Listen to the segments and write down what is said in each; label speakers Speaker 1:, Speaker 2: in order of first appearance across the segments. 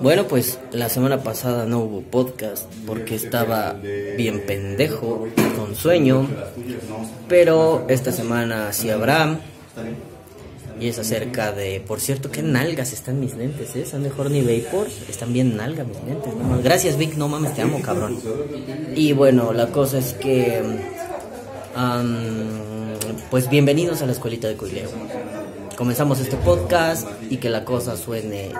Speaker 1: Bueno, pues la semana pasada no hubo podcast porque estaba bien pendejo, con sueño, pero esta semana sí habrá. Y es acerca de, por cierto, qué nalgas están mis lentes, ¿eh? Son de Horny Vapor, están bien nalgas mis lentes. No Gracias Vic, no mames, te amo, cabrón. Y bueno, la cosa es que, pues bienvenidos a la escuelita de Coileo. Comenzamos este podcast y que la cosa suene...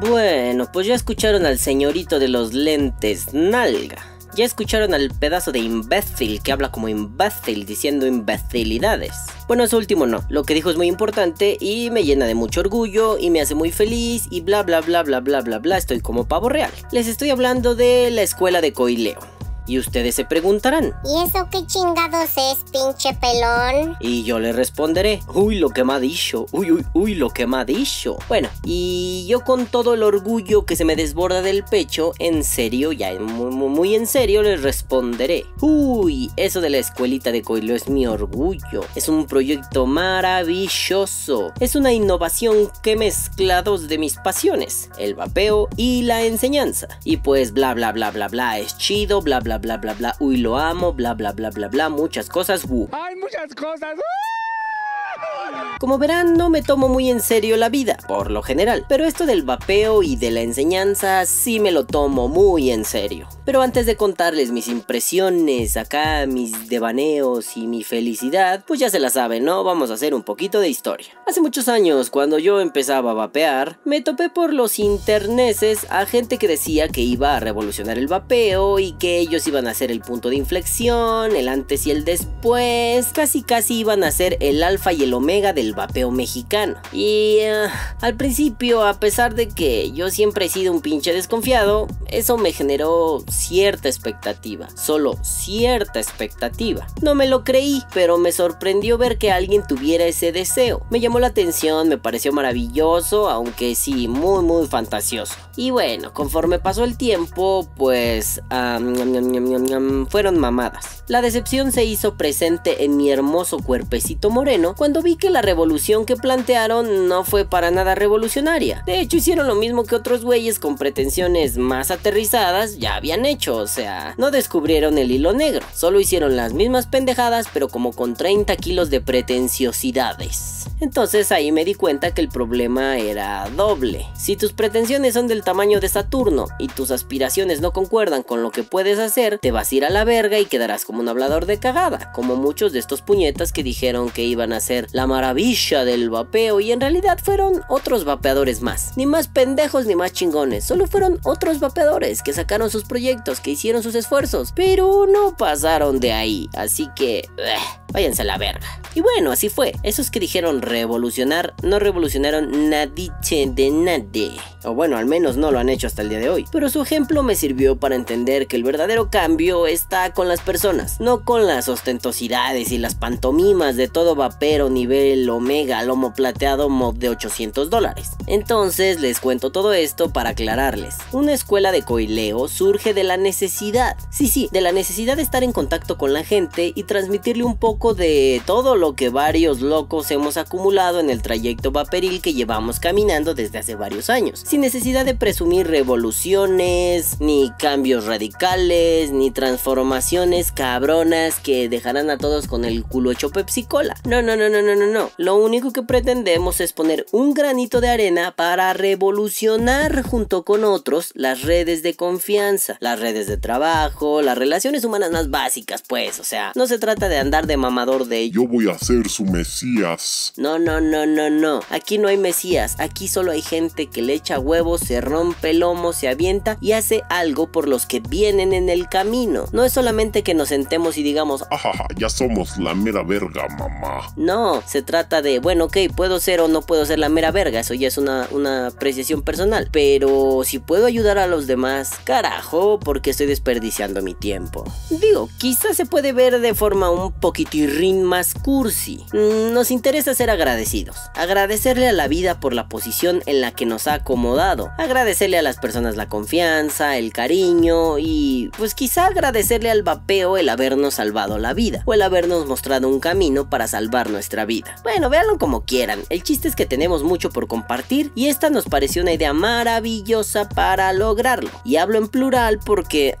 Speaker 1: Bueno, pues ya escucharon al señorito de los lentes, Nalga. Ya escucharon al pedazo de imbécil que habla como imbécil diciendo imbecilidades. Bueno, eso último no. Lo que dijo es muy importante y me llena de mucho orgullo y me hace muy feliz y bla bla bla bla bla bla bla. Estoy como pavo real. Les estoy hablando de la escuela de Coileo. Y ustedes se preguntarán.
Speaker 2: ¿Y eso qué chingados es, pinche pelón?
Speaker 1: Y yo le responderé. Uy, lo que me ha dicho. Uy, uy, uy, lo que me ha dicho. Bueno, y yo con todo el orgullo que se me desborda del pecho, en serio, ya muy, muy en serio, les responderé. Uy, eso de la escuelita de Coilo es mi orgullo. Es un proyecto maravilloso. Es una innovación que mezcla dos de mis pasiones, el vapeo y la enseñanza. Y pues bla bla bla bla bla, es chido, bla bla bla bla bla, uy lo amo, bla bla bla bla bla, muchas cosas,
Speaker 3: Hay muchas cosas.
Speaker 1: Como verán, no me tomo muy en serio la vida, por lo general, pero esto del vapeo y de la enseñanza sí me lo tomo muy en serio. Pero antes de contarles mis impresiones, acá mis devaneos y mi felicidad, pues ya se la saben, ¿no? Vamos a hacer un poquito de historia. Hace muchos años, cuando yo empezaba a vapear, me topé por los interneses a gente que decía que iba a revolucionar el vapeo y que ellos iban a ser el punto de inflexión, el antes y el después, casi casi iban a ser el alfa y el omega del vapeo mexicano. Y eh, al principio, a pesar de que yo siempre he sido un pinche desconfiado, eso me generó cierta expectativa, solo cierta expectativa. No me lo creí, pero me sorprendió ver que alguien tuviera ese deseo. Me llamó la atención, me pareció maravilloso, aunque sí, muy muy fantasioso. Y bueno, conforme pasó el tiempo, pues fueron mamadas. La decepción se hizo presente en mi hermoso cuerpecito moreno cuando vi que la revolución que plantearon no fue para nada revolucionaria. De hecho, hicieron lo mismo que otros güeyes con pretensiones más aterrizadas ya habían hecho, o sea, no descubrieron el hilo negro, solo hicieron las mismas pendejadas pero como con 30 kilos de pretenciosidades. Entonces ahí me di cuenta que el problema era doble. Si tus pretensiones son del tamaño de Saturno y tus aspiraciones no concuerdan con lo que puedes hacer, te vas a ir a la verga y quedarás como un hablador de cagada, como muchos de estos puñetas que dijeron que iban a ser la maravilla del vapeo y en realidad fueron otros vapeadores más. Ni más pendejos ni más chingones, solo fueron otros vapeadores que sacaron sus proyectos, que hicieron sus esfuerzos, pero no pasaron de ahí, así que... Eh, váyanse a la verga. Y bueno, así fue. Esos que dijeron revolucionar no revolucionaron nadiche de nadie. O bueno, al menos no lo han hecho hasta el día de hoy. Pero su ejemplo me sirvió para entender que el verdadero cambio está con las personas, no con las ostentosidades y las pantomimas de todo vapero nivel omega lomo plateado mod de 800 dólares. Entonces les cuento todo esto para aclararles. Una escuela de coileo surge de la necesidad. Sí, sí, de la necesidad de estar en contacto con la gente y transmitirle un poco de todo lo que varios locos hemos acumulado en el trayecto vaporil que llevamos caminando desde hace varios años, sin necesidad de presumir revoluciones, ni cambios radicales, ni transformaciones cabronas que dejarán a todos con el culo hecho Pepsi Cola. No, no, no, no, no, no. Lo único que pretendemos es poner un granito de arena para revolucionar junto con otros las redes de confianza, las redes de trabajo, las relaciones humanas más básicas, pues, o sea, no se trata de andar de mamador de
Speaker 4: Yo voy a ser su mesías.
Speaker 1: No, no, no, no, no. Aquí no hay mesías. Aquí solo hay gente que le echa huevos, se rompe el lomo, se avienta y hace algo por los que vienen en el camino. No es solamente que nos sentemos y digamos,
Speaker 4: ajaja, ya somos la mera verga, mamá.
Speaker 1: No, se se trata de, bueno, ok, puedo ser o no puedo ser la mera verga, eso ya es una, una apreciación personal. Pero si puedo ayudar a los demás, carajo, porque estoy desperdiciando mi tiempo. Digo, quizás se puede ver de forma un poquitirrín más cursi. Mm, Nos interesa ser agradecidos. Agradecerle a la vida por la posición en la que nos ha acomodado. Agradecerle a las personas la confianza, el cariño y pues quizá agradecerle al vapeo el habernos salvado la vida o el habernos mostrado un camino para salvar nuestra vida. Bueno, véanlo como quieran. El chiste es que tenemos mucho por compartir y esta nos pareció una idea maravillosa para lograrlo. Y hablo en plural porque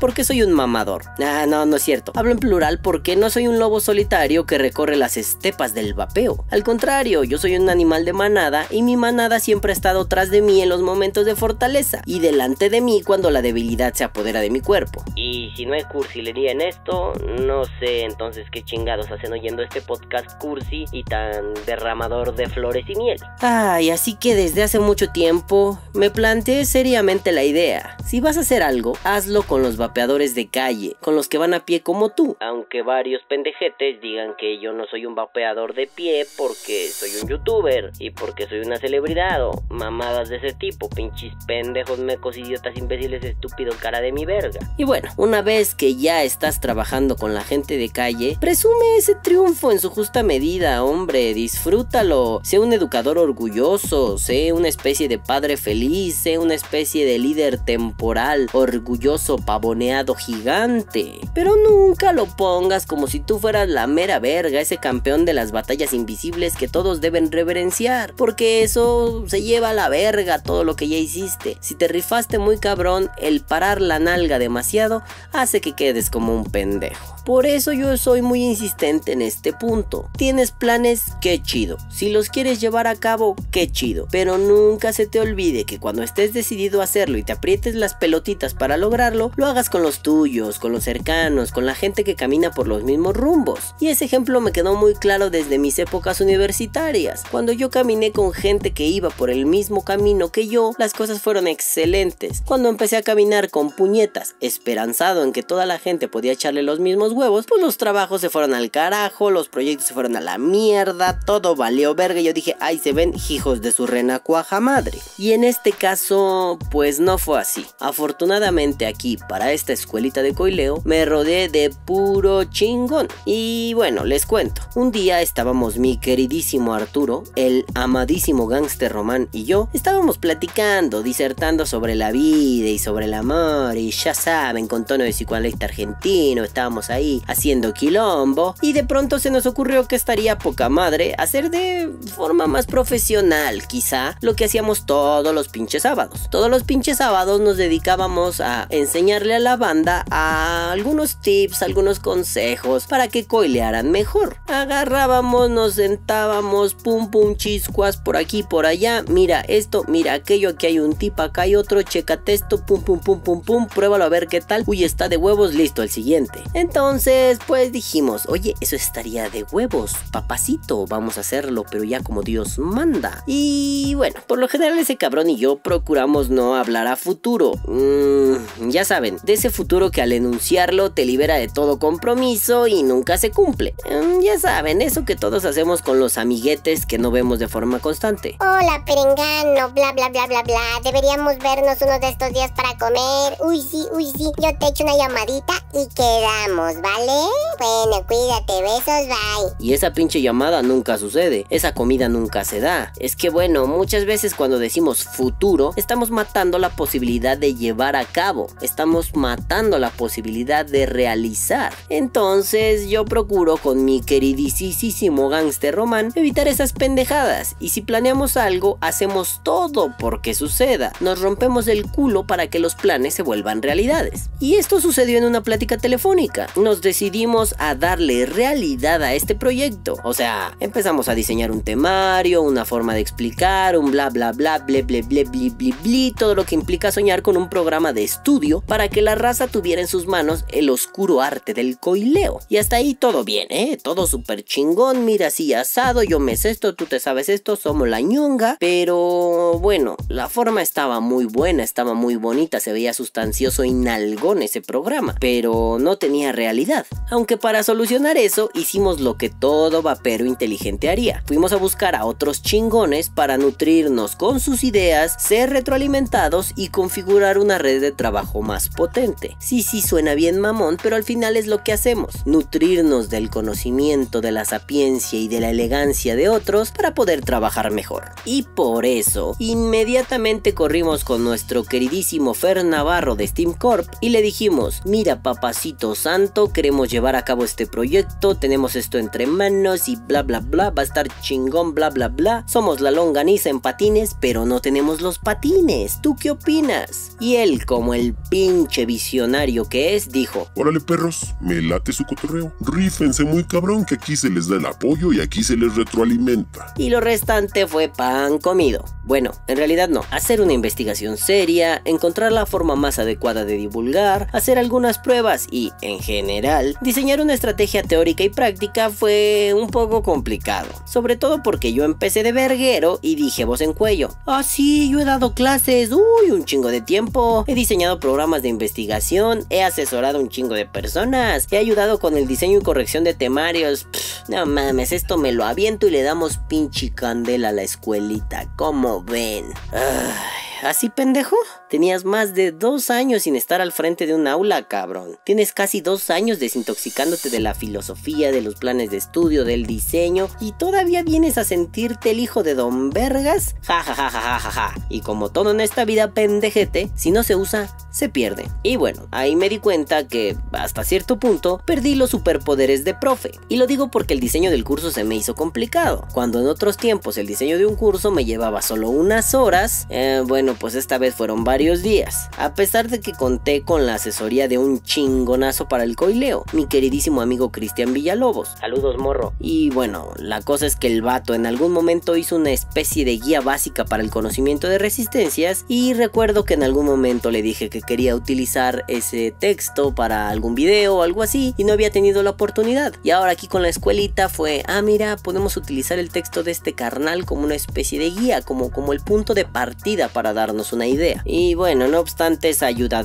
Speaker 1: porque soy un mamador. Ah, no, no es cierto. Hablo en plural porque no soy un lobo solitario que recorre las estepas del vapeo. Al contrario, yo soy un animal de manada y mi manada siempre ha estado tras de mí en los momentos de fortaleza y delante de mí cuando la debilidad se apodera de mi cuerpo. Y si no hay cursilería en esto, no sé entonces qué chingados hacen oyendo este podcast cursi y tan derramador de flores y miel. Ay, así que desde hace mucho tiempo me planteé seriamente la idea. Si vas a hacer algo, hazlo con los vapeadores de calle, con los que van a pie como tú. Aunque varios pendejetes digan que yo no soy un vapeador de pie porque soy un youtuber y porque soy una celebridad o mamadas de ese tipo, pinches pendejos, mecos, idiotas, imbéciles, estúpido, cara de mi verga. Y bueno, una vez que ya estás trabajando con la gente de calle, presume ese triunfo en su justa medida, hombre, disfrútalo. Sé un educador orgulloso, sé una especie de padre feliz, sé una especie de líder temporal, orgulloso, pavoneado, gigante. Pero nunca lo pongas como si tú fueras la mera verga, ese campeón de las batallas invisibles que todos deben reverenciar, porque eso se lleva a la verga todo lo que ya hiciste. Si te rifaste muy cabrón, el parar la nalga demasiado hace que quedes como un pendejo. Por eso yo soy muy insistente en este punto. Tienes planes, qué chido. Si los quieres llevar a cabo, qué chido. Pero nunca se te olvide que cuando estés decidido a hacerlo y te aprietes las pelotitas para lograrlo, lo hagas con los tuyos, con los cercanos, con la gente que camina por los mismos rumbos. Y ese ejemplo me quedó muy claro desde mis épocas universitarias. Cuando yo caminé con gente que iba por el mismo camino que yo, las cosas fueron excelentes. Cuando empecé a caminar con puñetas, esperanzado en que toda la gente podía echarle los mismos huevos, pues los trabajos se fueron al carajo, los proyectos se fueron a la mierda, todo valió verga. Y yo dije, ay, se ven hijos de su renacuaja madre. Y en este caso, pues no fue así. Afortunadamente aquí, para esta escuelita de coileo, me rodeé de puro chingón. Y bueno, les cuento. Un día estábamos mi queridísimo Arturo, el amadísimo gángster Román y yo, estábamos platicando, disertando sobre la vida y sobre el amor. Y ya saben, con tono de psicoanalista argentino, estábamos ahí haciendo quilombo. Y de pronto se nos ocurrió que estaría poca madre hacer de forma más profesional, quizá, lo que hacíamos todos los pinches sábados. Todos los pinches sábados nos dedicábamos a enseñarle a la banda a algunos tips, algunos consejos para que coilearan mejor. Agarrábamos, nos sentábamos, pum pum chiscuas por aquí, por allá. Mira esto, mira aquello, aquí hay un tip, acá hay otro, checate esto, pum pum pum pum pum, pruébalo a ver qué tal. Uy, está de huevos, listo, el siguiente. Entonces, pues dijimos, oye, eso estaría de huevos, papacito, vamos a hacerlo, pero ya como Dios manda. Y bueno, por lo general ese cabrón y yo procuramos no hablar a futuro. Mm, ya saben, de ese futuro que al enunciarlo te libera de todo compromiso y nunca se cumple. Mm, ya saben, eso que todos hacemos con los amiguetes que no vemos de forma constante.
Speaker 2: Hola, perengano, bla, bla, bla, bla, bla. Deberíamos vernos uno de estos días para comer. Uy, sí, uy, sí. Yo te echo una llamadita y quedamos, ¿vale? Bueno, cuídate, besos, bye.
Speaker 1: Y esa pinche llamada nunca sucede, esa comida nunca se da. Es que bueno, muchas veces cuando decimos futuro, estamos matando la posibilidad de llevar a cabo, estamos matando la posibilidad de realizar. Entonces yo procuro con mi queridísimo gangster román evitar esas pendejadas. Y si planeamos algo, hacemos todo porque suceda. Nos rompemos el culo para que los planes se vuelvan realidades. Y esto sucedió en una plática telefónica. Nos decidimos a darle realidad a este proyecto. O sea, empezamos a diseñar un temario, una forma de explicar, un bla bla bla, ble ble ble ble ble ble, todo lo que implica soñar con un programa de estudio para que la raza tuviera en sus manos el oscuro arte del coileo. Y hasta ahí todo bien, ¿eh? Todo súper chingón, mira así asado, yo me sé esto, tú te sabes esto, somos la ñonga. Pero bueno, la forma estaba muy buena, estaba muy bonita, se veía sustancioso y nalgón ese programa, pero no tenía realidad. Aunque para solucionar eso hicimos lo que todo todo vapero inteligente haría. Fuimos a buscar a otros chingones para nutrirnos con sus ideas, ser retroalimentados y configurar una red de trabajo más potente. Sí, sí, suena bien mamón, pero al final es lo que hacemos. Nutrirnos del conocimiento, de la sapiencia y de la elegancia de otros para poder trabajar mejor. Y por eso, inmediatamente corrimos con nuestro queridísimo Fer Navarro de Steam Corp y le dijimos, mira papacito santo, queremos llevar a cabo este proyecto, tenemos esto entre manos y bla bla bla, va a estar chingón bla bla bla, somos la longaniza en patines, pero no tenemos los patines, ¿tú qué opinas? Y él, como el pinche visionario que es, dijo,
Speaker 4: Órale perros, me late su cotorreo. Rífense muy cabrón que aquí se les da el apoyo y aquí se les retroalimenta.
Speaker 1: y lo restante fue pan comido. Bueno, en realidad no. Hacer una investigación seria, encontrar la forma más adecuada de divulgar, hacer algunas pruebas y, en general, diseñar una estrategia teórica y práctica fue un poco complicado. Sobre todo porque yo empecé de verguero y dije voz en cuello. Ah, sí, yo he dado clases, uy, un chingo de tiempo. He diseñado programas de investigación, he asesorado un chingo de personas, he ayudado con el diseño y corrección de temarios. No mames, esto me lo aviento y le damos pinche candela a la escuelita. ¿Cómo ven? Ay, ¿Así pendejo? Tenías más de dos años sin estar al frente de un aula, cabrón. Tienes casi dos años desintoxicándote de la filosofía, de los planes de estudio, del diseño, y todavía vienes a sentirte el hijo de Don Vergas. Ja ja ja ja ja ja. Y como todo en esta vida pendejete, si no se usa, se pierde. Y bueno, ahí me di cuenta que, hasta cierto punto, perdí los superpoderes de profe. Y lo digo porque el diseño del curso se me hizo complicado. Cuando en otros tiempos el diseño de un curso me llevaba solo unas horas, eh, bueno, pues esta vez fueron varios días. A pesar de que conté con la asesoría de un chingonazo para el coileo, mi queridísimo amigo Cristian Villalobos. Saludos, morro. Y bueno, la cosa es que el vato en algún momento hizo una especie de guía básica para el conocimiento de resistencias y recuerdo que en algún momento le dije que quería utilizar ese texto para algún video o algo así y no había tenido la oportunidad. Y ahora aquí con la escuelita fue, ah mira, podemos utilizar el texto de este carnal como una especie de guía, como, como el punto de partida para darnos una idea. Y bueno, no obstante esa ayuda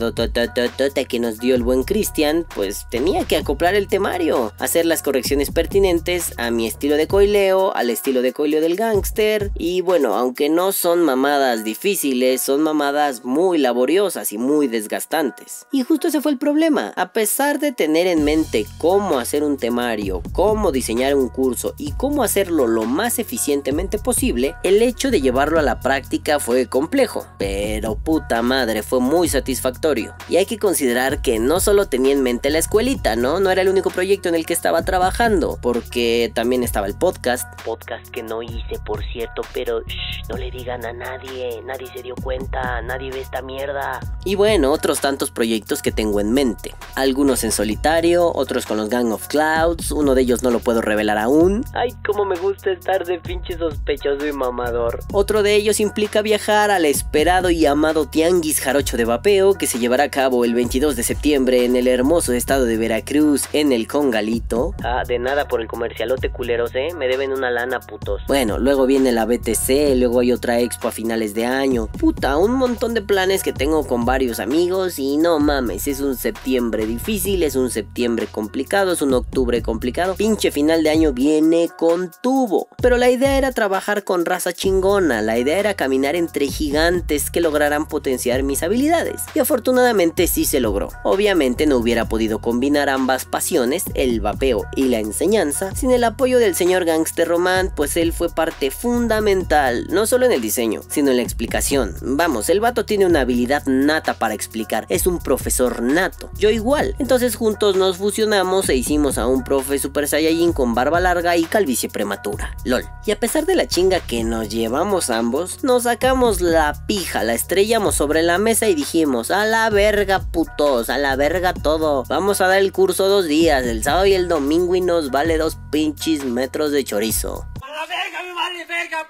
Speaker 1: que nos dio el buen Cristian, pues tenía que acoplar el temario, hacer las correcciones pertinentes a mi estilo de coileo, al estilo de coileo del gángster y bueno, aunque no son mamadas difíciles, son mamadas muy laboriosas y muy desgastantes. Y justo ese fue el problema, a pesar de tener en mente cómo hacer un temario, cómo diseñar un curso y cómo hacerlo lo más eficientemente posible, el hecho de llevarlo a la práctica fue complejo, pero puta madre, fue muy satisfactorio. Y hay que considerar que no solo tenía en mente la escuelita, ¿no? No era el único proyecto en el que estaba trabajando, porque también estaba el podcast. Podcast que no hice, por cierto, pero shh, no le digan a nadie, nadie se dio cuenta, nadie ve esta mierda. Y bueno, otros tantos proyectos que tengo en mente. Algunos en solitario, otros con los Gang of Clouds, uno de ellos no lo puedo revelar aún. Ay, cómo me gusta estar de pinche sospechoso y mamador. Otro de ellos implica viajar al esperado y amado Tianguis Jarocho de Vapeo que se llevará a cabo el 22 de septiembre en el hermoso estado de Veracruz, en el Congalito. Ah, de nada por el comercialote culeros, eh, me deben una lana putos. Bueno, luego viene la BTC, luego hay otra expo a finales de año. Puta, un montón de planes que tengo con varios amigos y no mames, es un septiembre difícil, es un septiembre complicado, es un octubre complicado. Pinche final de año viene con tubo. Pero la idea era trabajar con raza chingona, la idea era caminar entre gigantes que lograran potenciar mis habilidades. Y afortunadamente sí se logró. Obviamente no hubiera podido combinar ambas pasiones, el vapeo y la enseñanza, sin el apoyo del señor Gangster Román, pues él fue parte fundamental, no solo en el diseño, sino en la explicación. Vamos, el vato tiene una habilidad nata para explicar, es un profesor nato. Yo igual. Entonces juntos nos fusionamos e hicimos a un profe Super Saiyajin con barba larga y calvicie prematura. LOL. Y a pesar de la chinga que nos llevamos ambos, nos sacamos la la estrellamos sobre la mesa y dijimos, a la verga putos, a la verga todo. Vamos a dar el curso dos días, el sábado y el domingo y nos vale dos pinches metros de chorizo.
Speaker 3: ¡A la verga, me vale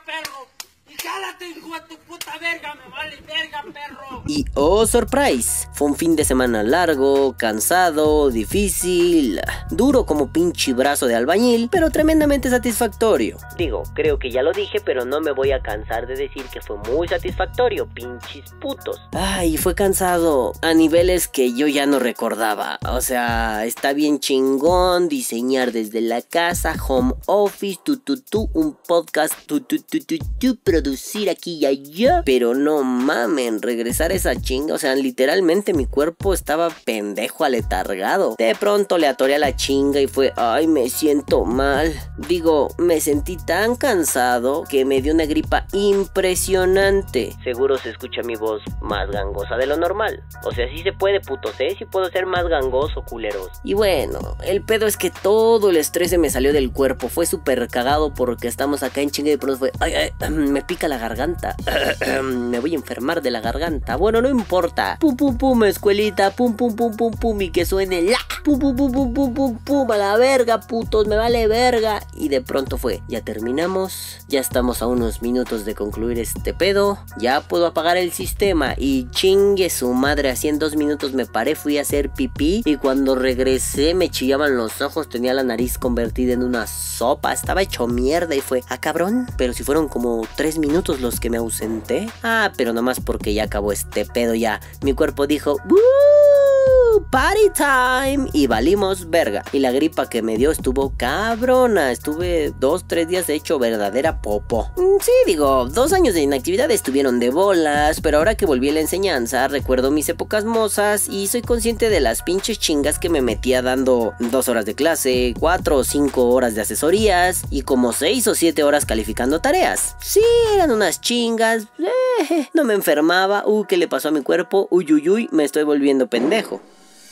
Speaker 3: perro! ¿Y ¡Cállate, hijo de tu puta verga! ¡Me vale verga, perro!
Speaker 1: Y oh, surprise, fue un fin de semana largo, cansado, difícil, duro como pinche brazo de albañil, pero tremendamente satisfactorio. Digo, creo que ya lo dije, pero no me voy a cansar de decir que fue muy satisfactorio, pinches putos. Ay, fue cansado a niveles que yo ya no recordaba. O sea, está bien chingón diseñar desde la casa, home office, tu tu tu, un podcast, tu tu tu tu tu, producir aquí y allá. Pero no mamen, regresar esa chinga, o sea, literalmente mi cuerpo estaba pendejo aletargado. De pronto le atoré a la chinga y fue, ay, me siento mal. Digo, me sentí tan cansado que me dio una gripa impresionante. Seguro se escucha mi voz más gangosa de lo normal. O sea, sí se puede, putos, ¿eh? Sí puedo ser más gangoso, culeros. Y bueno, el pedo es que todo el estrés se me salió del cuerpo. Fue súper cagado porque estamos acá en chinga y pronto fue, ay, ay, me pica la garganta. me voy a enfermar de la garganta. Bueno, no importa. Pum, pum, pum, escuelita. Pum, pum, pum, pum, pum. Y que suene la. Pum, pum, pum, pum, pum, pum, pum. A la verga, putos. Me vale verga. Y de pronto fue, ya terminamos. Ya estamos a unos minutos de concluir este pedo. Ya puedo apagar el sistema. Y chingue su madre. Así en dos minutos me paré, fui a hacer pipí. Y cuando regresé me chillaban los ojos. Tenía la nariz convertida en una sopa. Estaba hecho mierda y fue, ah cabrón. Pero si fueron como tres minutos los que me ausenté. Ah, pero nomás porque ya acabó este pedo ya. Mi cuerpo dijo, Party time y valimos verga. Y la gripa que me dio estuvo cabrona. Estuve dos, tres días hecho verdadera popo. Mm, Sí, digo, dos años de inactividad estuvieron de bolas, pero ahora que volví a la enseñanza, recuerdo mis épocas mozas y soy consciente de las pinches chingas que me metía dando dos horas de clase, cuatro o cinco horas de asesorías y como seis o siete horas calificando tareas. Sí, eran unas chingas, eh, no me enfermaba, uh, ¿qué le pasó a mi cuerpo? Uy, uy, uy, me estoy volviendo pendejo.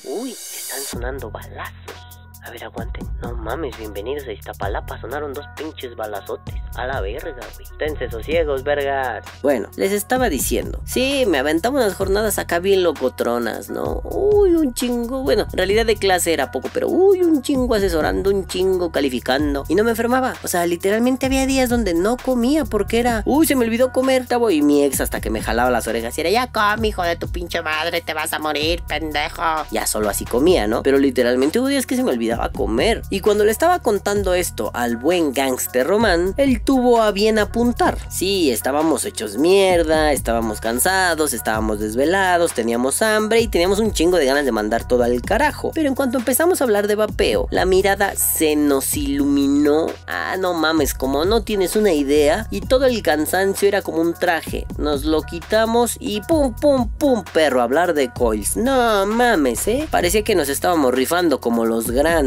Speaker 1: Uy, están sonando balazos. A ver, aguanten. No mames, bienvenidos a Iztapalapa. Sonaron dos pinches balazotes. A la verga, güey. Tense sosiegos, vergas. Bueno, les estaba diciendo. Sí, me aventaba unas jornadas acá bien locotronas, ¿no? Uy, un chingo. Bueno, en realidad de clase era poco, pero uy, un chingo asesorando, un chingo calificando. Y no me enfermaba. O sea, literalmente había días donde no comía porque era. Uy, se me olvidó comer. Estaba y mi ex hasta que me jalaba las orejas y era ya come, hijo de tu pinche madre, te vas a morir, pendejo. Ya solo así comía, ¿no? Pero literalmente hubo días que se me olvidaba comer. Y cuando le estaba contando esto al buen gangster Román, él tuvo a bien apuntar. Sí, estábamos hechos mierda, estábamos cansados, estábamos desvelados, teníamos hambre y teníamos un chingo de ganas de mandar todo al carajo. Pero en cuanto empezamos a hablar de vapeo, la mirada se nos iluminó. Ah, no mames, como no tienes una idea. Y todo el cansancio era como un traje. Nos lo quitamos y pum, pum, pum, perro, hablar de coils. No mames, eh. Parecía que nos estábamos rifando como los grandes.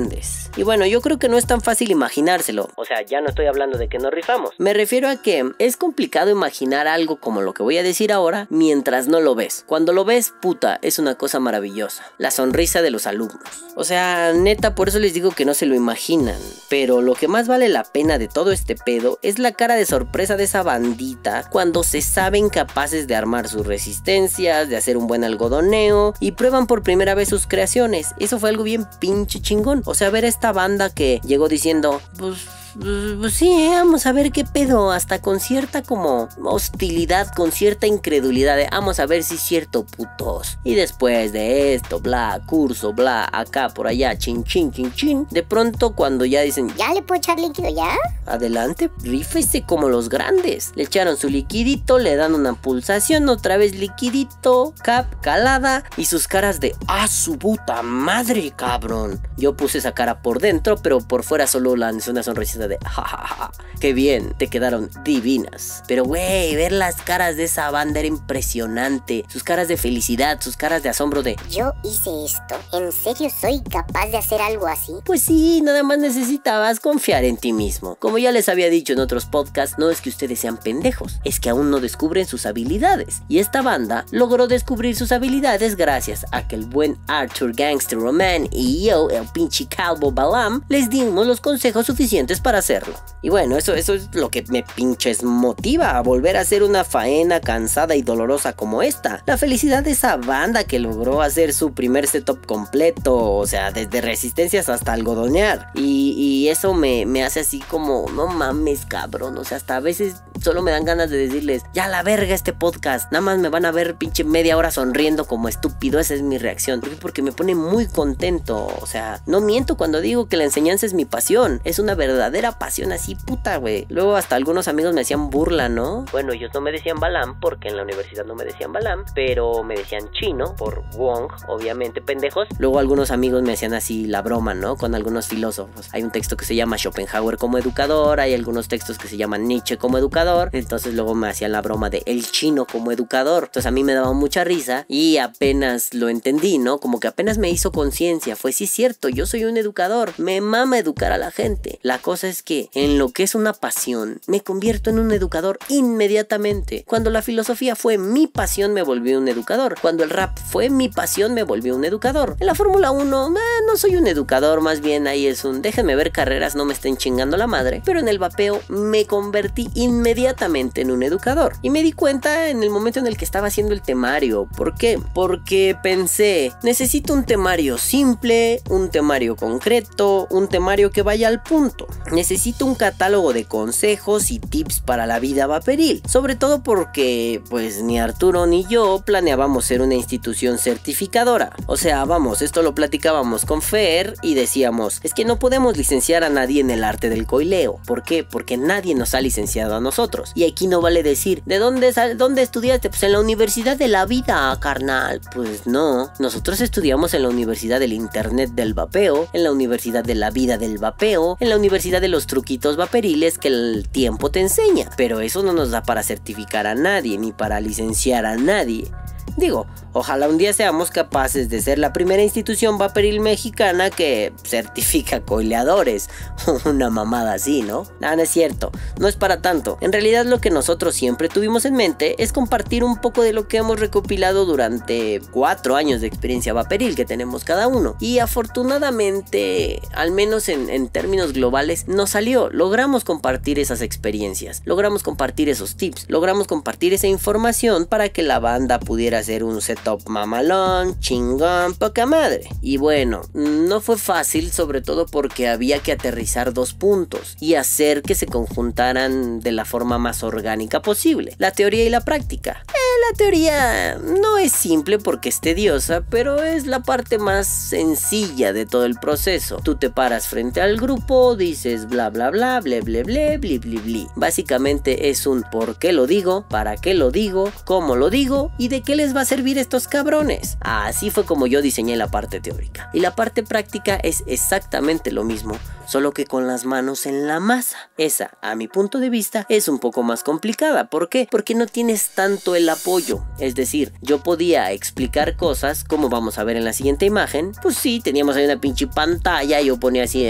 Speaker 1: Y bueno, yo creo que no es tan fácil imaginárselo. O sea, ya no estoy hablando de que nos rifamos. Me refiero a que es complicado imaginar algo como lo que voy a decir ahora mientras no lo ves. Cuando lo ves, puta, es una cosa maravillosa. La sonrisa de los alumnos. O sea, neta, por eso les digo que no se lo imaginan. Pero lo que más vale la pena de todo este pedo es la cara de sorpresa de esa bandita cuando se saben capaces de armar sus resistencias, de hacer un buen algodoneo y prueban por primera vez sus creaciones. Eso fue algo bien pinche chingón. O sea, ver esta banda que llegó diciendo, pues pues sí, ¿eh? vamos a ver qué pedo, hasta con cierta como hostilidad, con cierta incredulidad vamos a ver si es cierto, putos. Y después de esto, bla, curso, bla, acá, por allá, chin, chin, chin, chin. De pronto cuando ya dicen,
Speaker 2: ¿Ya le puedo echar líquido ya?
Speaker 1: adelante, rífese como los grandes. Le echaron su liquidito, le dan una pulsación, otra vez liquidito, cap, calada y sus caras de ¡Ah, su puta madre, cabrón! Yo puse esa cara por dentro, pero por fuera solo lancé una de jajaja. ¡Qué bien! Te quedaron divinas. Pero güey, ver las caras de esa banda era impresionante. Sus caras de felicidad, sus caras de asombro de
Speaker 2: Yo hice esto. ¿En serio soy capaz de hacer algo así?
Speaker 1: Pues sí, nada más necesitabas confiar en ti mismo. Como ya les había dicho en otros podcasts, no es que ustedes sean pendejos, es que aún no descubren sus habilidades. Y esta banda logró descubrir sus habilidades gracias a que el buen Arthur Gangster Roman y yo, el pinche calvo Balam, les dimos los consejos suficientes para hacerlo. Y bueno, eso, eso es lo que me pinches motiva a volver a hacer una faena cansada y dolorosa como esta. La felicidad de esa banda que logró hacer su primer setup completo, o sea, desde resistencias hasta algodonear. Y, eso me, me hace así como, no mames, cabrón. O sea, hasta a veces solo me dan ganas de decirles, ya la verga este podcast. Nada más me van a ver pinche media hora sonriendo como estúpido. Esa es mi reacción. ¿Por? Porque me pone muy contento. O sea, no miento cuando digo que la enseñanza es mi pasión. Es una verdadera pasión así, puta, güey. Luego hasta algunos amigos me hacían burla, ¿no? Bueno, ellos no me decían Balam porque en la universidad no me decían Balam, pero me decían chino por Wong, obviamente, pendejos. Luego algunos amigos me hacían así la broma, ¿no? Con algunos filósofos. Hay un texto que se llama Schopenhauer como educador, hay algunos textos que se llaman Nietzsche como educador. Entonces luego me hacían la broma de el chino como educador. Entonces a mí me daba mucha risa y apenas lo entendí, ¿no? Como que apenas me hizo conciencia. Fue sí cierto, yo soy un educador. Me mama educar a la gente. La cosa es que en lo que es una pasión, me convierto en un educador inmediatamente. Cuando la filosofía fue mi pasión, me volví un educador. Cuando el rap fue mi pasión, me volví un educador. En la Fórmula 1, eh, no soy un educador, más bien ahí es un déjenme ver carreras, no me estén chingando la madre. Pero en el vapeo me convertí inmediatamente en un educador. Y me di cuenta en el momento en el que estaba haciendo el temario. ¿Por qué? Porque pensé, necesito un temario simple, un temario concreto, un temario que vaya al punto. Necesito un catálogo de consejos y tips para la vida vaporil. Sobre todo porque, pues, ni Arturo ni yo planeábamos ser una institución certificadora. O sea, vamos, esto lo platicábamos con Fer y decíamos, es que no podemos licenciar a nadie en el arte del coileo. ¿Por qué? Porque nadie nos ha licenciado a nosotros. Y aquí no vale decir, ¿de dónde, dónde estudiaste? Pues en la Universidad de la Vida, carnal. Pues no, nosotros estudiamos en la Universidad del Internet del Vapeo, en la Universidad de la Vida del Vapeo, en la Universidad de los Truquitos Vaperiles que el tiempo te enseña. Pero eso no nos da para certificar a nadie, ni para licenciar a nadie. Digo, ojalá un día seamos capaces de ser la primera institución vaporil mexicana que certifica coileadores. Una mamada así, ¿no? Nada, no es cierto, no es para tanto. En realidad lo que nosotros siempre tuvimos en mente es compartir un poco de lo que hemos recopilado durante cuatro años de experiencia vaporil que tenemos cada uno. Y afortunadamente, al menos en, en términos globales, nos salió. Logramos compartir esas experiencias, logramos compartir esos tips, logramos compartir esa información para que la banda pudiera hacer un setup mamalón, chingón, poca madre. Y bueno, no fue fácil, sobre todo porque había que aterrizar dos puntos y hacer que se conjuntaran de la forma más orgánica posible, la teoría y la práctica. Eh, la teoría no es simple porque es tediosa, pero es la parte más sencilla de todo el proceso. Tú te paras frente al grupo, dices bla bla bla, ble ble ble, bli bli bli. Básicamente es un por qué lo digo, para qué lo digo, cómo lo digo y de qué les va a servir estos cabrones. Así fue como yo diseñé la parte teórica. Y la parte práctica es exactamente lo mismo, solo que con las manos en la masa. Esa, a mi punto de vista, es un poco más complicada. ¿Por qué? Porque no tienes tanto el apoyo. Es decir, yo podía explicar cosas, como vamos a ver en la siguiente imagen. Pues sí, teníamos ahí una pinche pantalla, yo ponía así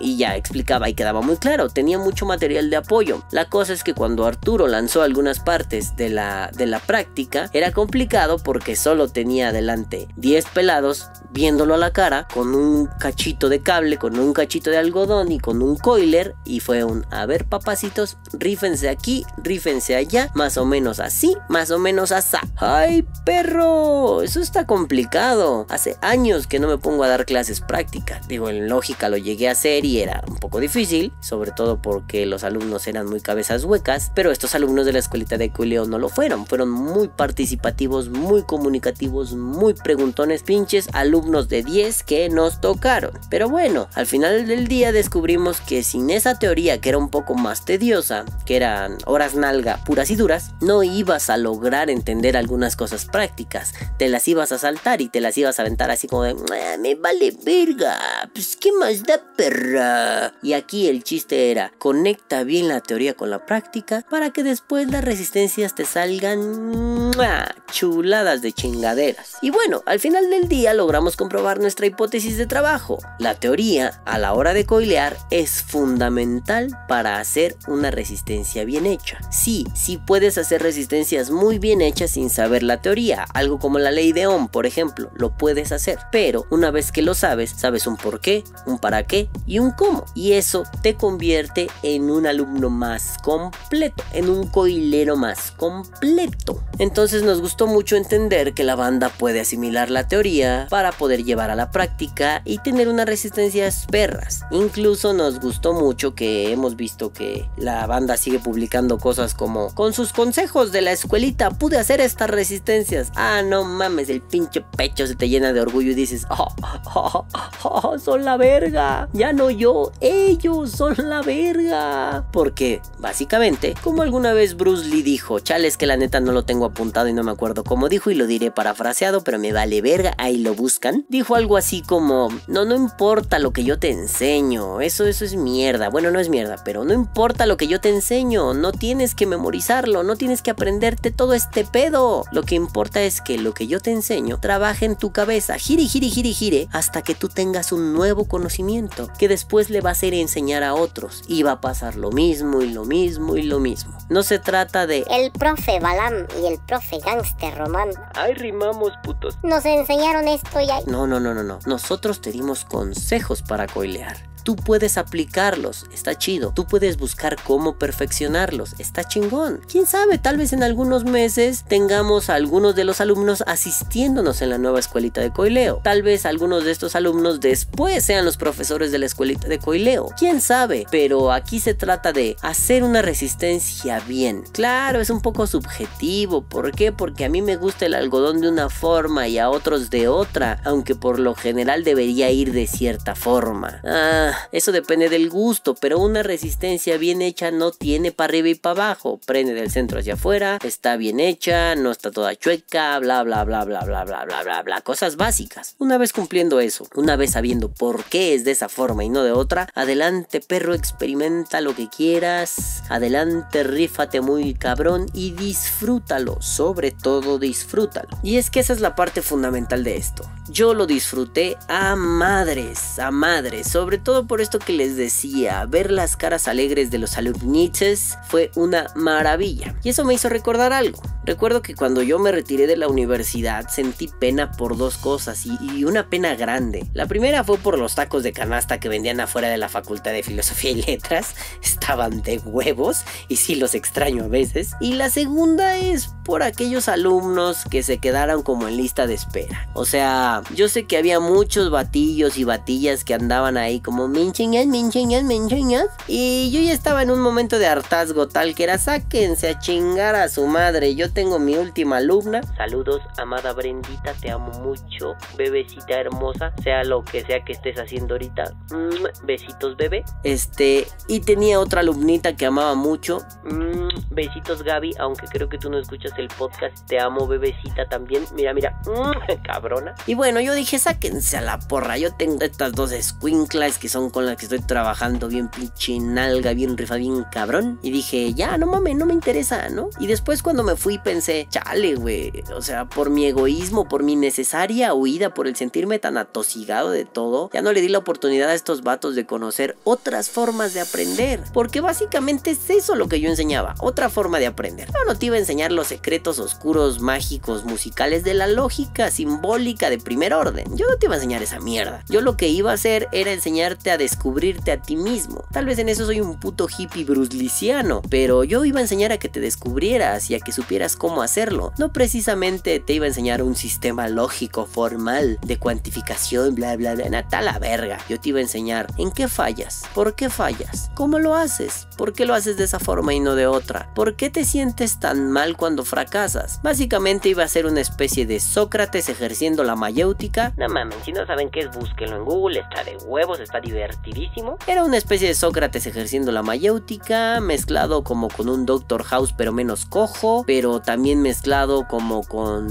Speaker 1: y ya explicaba y quedaba muy claro. Tenía mucho material de apoyo. La cosa es que cuando Arturo lanzó algunas partes de la, de la práctica, era complicado porque solo tenía adelante 10 pelados viéndolo a la cara con un cachito de cable, con un cachito de algodón y con un coiler y fue un, a ver papacitos, rífense aquí, rífense allá, más o menos así, más o menos así. ¡Ay, perro! Eso está complicado. Hace años que no me pongo a dar clases prácticas. Digo, en lógica lo llegué a hacer y era un poco difícil, sobre todo porque los alumnos eran muy cabezas huecas, pero estos alumnos de la escuelita de coileo no lo fueron, fueron muy participativos, muy comunicativos, muy preguntones, pinches alumnos de 10 que nos tocaron. Pero bueno, al final del día descubrimos que sin esa teoría que era un poco más tediosa, que eran horas nalga puras y duras, no ibas a lograr entender algunas cosas prácticas, te las ibas a saltar y te las ibas a aventar así como de, "Ah, me vale verga, pues qué más da perra. Y aquí el chiste era, conecta bien la teoría con la práctica para que después las resistencias te salgan chuladas de chingaderas. Y bueno, al final del día logramos comprobar nuestra hipótesis de trabajo. A la hora de coilear es fundamental para hacer una resistencia bien hecha. Sí, sí puedes hacer resistencias muy bien hechas sin saber la teoría, algo como la ley de Ohm, por ejemplo, lo puedes hacer, pero una vez que lo sabes, sabes un por qué, un para qué y un cómo, y eso te convierte en un alumno más completo, en un coilero más completo. Entonces nos gustó mucho entender que la banda puede asimilar la teoría para poder llevar a la práctica y tener una resistencia resistencias perras. Incluso nos gustó mucho que hemos visto que la banda sigue publicando cosas como con sus consejos de la escuelita pude hacer estas resistencias. Ah, no mames, el pinche pecho se te llena de orgullo y dices, oh, oh, oh, son la verga. Ya no yo, ellos son la verga. Porque, básicamente, como alguna vez Bruce Lee dijo, chales que la neta no lo tengo apuntado y no me acuerdo cómo dijo y lo diré parafraseado, pero me vale verga, ahí lo buscan. Dijo algo así como, no, no importa lo que yo te enseño, eso, eso es mierda. Bueno, no es mierda, pero no importa lo que yo te enseño, no tienes que memorizarlo, no tienes que aprenderte todo este pedo. Lo que importa es que lo que yo te enseño trabaje en tu cabeza, gire, gire, gire, gire, hasta que tú tengas un nuevo conocimiento que después le va a hacer enseñar a otros y va a pasar lo mismo y lo mismo y lo mismo. No se trata de
Speaker 2: El profe Balam y el profe Gangster Román
Speaker 1: ay rimamos putos.
Speaker 2: nos enseñaron esto y ahí.
Speaker 1: No, no, no, no, no. Nosotros te dimos consejos para coilear. Tú puedes aplicarlos, está chido. Tú puedes buscar cómo perfeccionarlos, está chingón. Quién sabe, tal vez en algunos meses tengamos a algunos de los alumnos asistiéndonos en la nueva escuelita de coileo. Tal vez algunos de estos alumnos después sean los profesores de la escuelita de coileo. Quién sabe, pero aquí se trata de hacer una resistencia bien. Claro, es un poco subjetivo. ¿Por qué? Porque a mí me gusta el algodón de una forma y a otros de otra, aunque por lo general debería ir de cierta forma. Ah, eso depende del gusto, pero una resistencia bien hecha no tiene para arriba y para abajo. Prende del centro hacia afuera, está bien hecha, no está toda chueca, bla bla bla bla bla bla bla bla bla, cosas básicas. Una vez cumpliendo eso, una vez sabiendo por qué es de esa forma y no de otra, adelante perro, experimenta lo que quieras, adelante rífate muy cabrón y disfrútalo, sobre todo disfrútalo. Y es que esa es la parte fundamental de esto. Yo lo disfruté a madres, a madres, sobre todo por esto que les decía, ver las caras alegres de los alumniches fue una maravilla. Y eso me hizo recordar algo. Recuerdo que cuando yo me retiré de la universidad sentí pena por dos cosas y, y una pena grande. La primera fue por los tacos de canasta que vendían afuera de la Facultad de Filosofía y Letras. Estaban de huevos y sí los extraño a veces. Y la segunda es por aquellos alumnos que se quedaron como en lista de espera. O sea, yo sé que había muchos batillos y batillas que andaban ahí como mincheñas, mincheñas, mincheñas. Y yo ya estaba en un momento de hartazgo tal que era sáquense a chingar a su madre. Yo tengo mi última alumna. Saludos, amada Brendita, te amo mucho. Bebecita hermosa, sea lo que sea que estés haciendo ahorita. Mm, besitos, bebé. Este, y tenía otra alumnita que amaba mucho. Mm, besitos, Gaby, aunque creo que tú no escuchas el podcast. Te amo, bebecita también. Mira, mira, mm, cabrona. Y bueno, yo dije, sáquense a la porra. Yo tengo estas dos squinklas que son con las que estoy trabajando bien pinche nalga, bien rifa, bien cabrón. Y dije, ya, no mames, no me interesa, ¿no? Y después cuando me fui pensé, chale, güey. O sea, por mi egoísmo, por mi necesaria huida, por el sentirme tan atosigado de todo, ya no le di la oportunidad a estos vatos de conocer otras formas de aprender. Porque básicamente es eso lo que yo enseñaba, otra forma de aprender. Yo no te iba a enseñar los secretos oscuros, mágicos, musicales de la lógica simbólica de primer orden. Yo no te iba a enseñar esa mierda. Yo lo que iba a hacer era enseñarte a descubrirte a ti mismo. Tal vez en eso soy un puto hippie brusliciano, pero yo iba a enseñar a que te descubrieras y a que supieras cómo hacerlo. No precisamente te iba a enseñar un sistema lógico formal de cuantificación, bla bla bla, nata la verga. Yo te iba a enseñar en qué fallas, por qué fallas, cómo lo haces, por qué lo haces de esa forma y no de otra, por qué te sientes tan mal cuando fracasas. Básicamente iba a ser una especie de Sócrates ejerciendo la mayéutica. No mames, si no saben qué es, búsquenlo en Google, está de huevos, está divertidísimo. Era una especie de Sócrates ejerciendo la mayéutica, mezclado como con un Doctor House pero menos cojo, pero también mezclado como con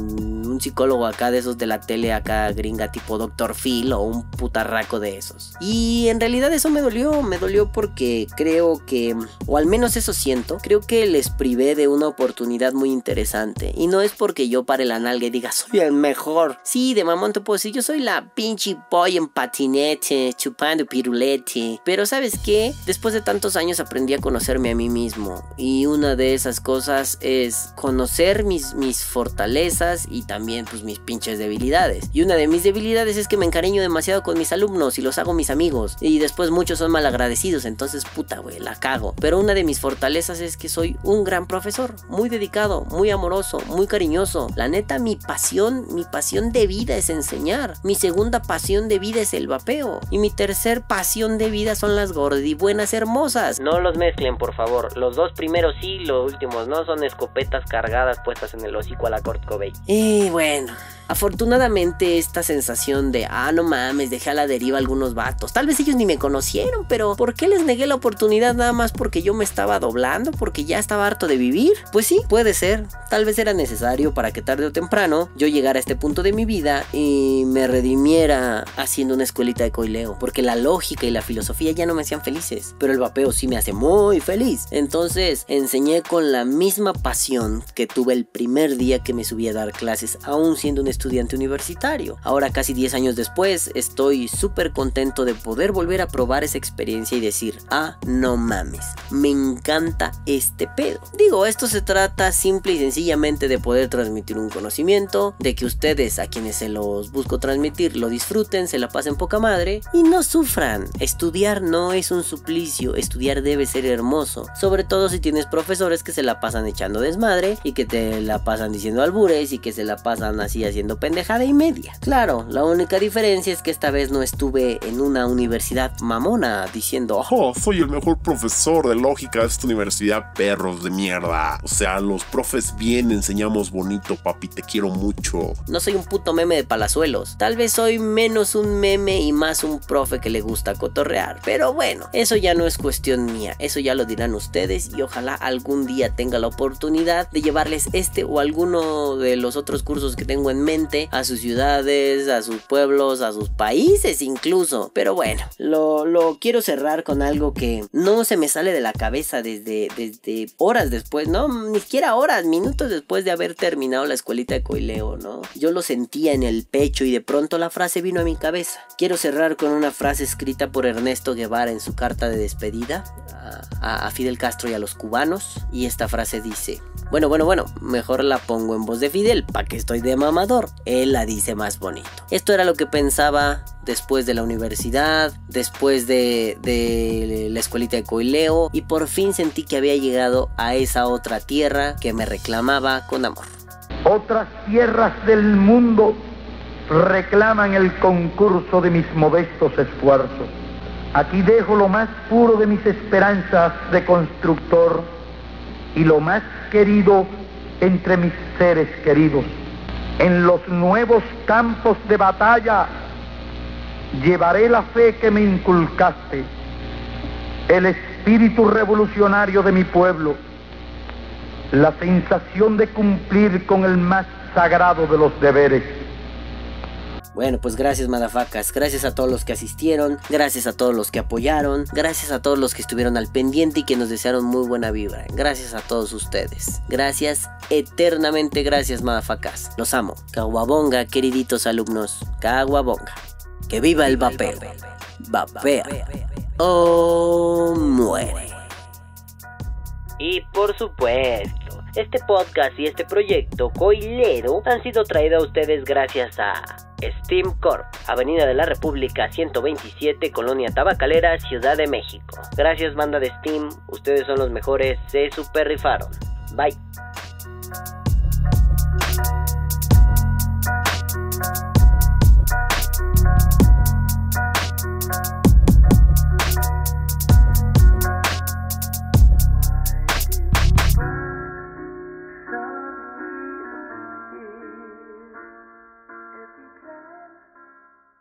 Speaker 1: un psicólogo acá de esos de la tele acá gringa tipo Doctor Phil o un putarraco de esos. Y en realidad eso me dolió, me dolió porque creo que, o al menos eso siento, creo que les privé de una oportunidad muy interesante. Y no es porque yo pare la nalga y diga soy el mejor. Sí, de mamón te puedo decir, yo soy la pinche boy en patinete, chupando pirulete. Pero ¿sabes qué? Después de tantos años aprendí a conocerme a mí mismo. Y una de esas cosas es conocer mis, mis fortalezas y también pues mis pinches debilidades. Y una de mis debilidades es que me encariño demasiado con mis alumnos y los hago mis amigos. Y después muchos son malagradecidos, entonces puta, güey, la cago. Pero una de mis fortalezas es que soy un gran profesor, muy dedicado, muy amoroso, muy cariñoso. La neta, mi pasión, mi pasión de vida es enseñar. Mi segunda pasión de vida es el vapeo. Y mi tercer pasión de vida son las gordibuenas hermosas. No los mezclen, por favor. Los dos primeros sí, los últimos no. Son escopetas cargadas puestas en el hocico a la Kurt Cobain. Y bueno, Afortunadamente esta sensación de, ah, no mames, dejé a la deriva algunos vatos. Tal vez ellos ni me conocieron, pero ¿por qué les negué la oportunidad nada más porque yo me estaba doblando? Porque ya estaba harto de vivir. Pues sí, puede ser. Tal vez era necesario para que tarde o temprano yo llegara a este punto de mi vida y me redimiera haciendo una escuelita de coileo. Porque la lógica y la filosofía ya no me hacían felices. Pero el vapeo sí me hace muy feliz. Entonces enseñé con la misma pasión que tuve el primer día que me subí a dar clases, aún siendo un estudiante universitario. Ahora casi 10 años después estoy súper contento de poder volver a probar esa experiencia y decir, ah, no mames, me encanta este pedo. Digo, esto se trata simple y sencillamente de poder transmitir un conocimiento, de que ustedes a quienes se los busco transmitir lo disfruten, se la pasen poca madre y no sufran. Estudiar no es un suplicio, estudiar debe ser hermoso, sobre todo si tienes profesores que se la pasan echando desmadre y que te la pasan diciendo albures y que se la pasan así haciendo pendejada y media. Claro, la única diferencia es que esta vez no estuve en una universidad mamona diciendo,
Speaker 4: oh, soy el mejor profesor de lógica de esta universidad, perros de mierda. O sea, los profes bien enseñamos bonito, papi, te quiero mucho.
Speaker 1: No soy un puto meme de palazuelos. Tal vez soy menos un meme y más un profe que le gusta cotorrear. Pero bueno, eso ya no es cuestión mía. Eso ya lo dirán ustedes y ojalá algún día tenga la oportunidad de llevarles este o alguno de los otros cursos que tengo en mente a sus ciudades, a sus pueblos, a sus países incluso. Pero bueno, lo, quiero cerrar con algo que no se me sale de la cabeza desde, desde horas después, no, ni siquiera horas, minutos después de haber terminado la escuelita de coileo, ¿no? Yo lo sentía en el pecho y de pronto la frase vino a mi cabeza. Quiero cerrar con una frase escrita por Ernesto Guevara en su carta de despedida a, a Fidel Castro y a los cubanos. Y esta frase dice, bueno, bueno, bueno, mejor la pongo en voz de Fidel, pa' que estoy de mamador. Él la dice más bonito. Esto era lo que pensaba después de la universidad, después de, de la escuelita de Coileo, y por fin sentí que había llegado a esa otra tierra que me reclamaba con amor.
Speaker 5: Otras tierras del mundo reclaman el concurso de mis modestos esfuerzos. Aquí dejo lo más puro de mis esperanzas de constructor y lo más querido entre mis seres queridos. En los nuevos campos de batalla llevaré la fe que me inculcaste, el espíritu revolucionario de mi pueblo, la sensación de cumplir con el más sagrado de los deberes
Speaker 1: bueno, pues gracias madafacas, gracias a todos los que asistieron, gracias a todos los que apoyaron, gracias a todos los que estuvieron al pendiente y que nos desearon muy buena vibra. Gracias a todos ustedes. Gracias, eternamente gracias madafacas. Los amo. Caguabonga, queriditos alumnos. Caguabonga. Que viva el vapeo. Vapea. O muere. Y por supuesto, este podcast y este proyecto coilero han sido traídos a ustedes gracias a Steam Corp, Avenida de la República 127, Colonia Tabacalera, Ciudad de México. Gracias banda de Steam, ustedes son los mejores, se super rifaron. Bye.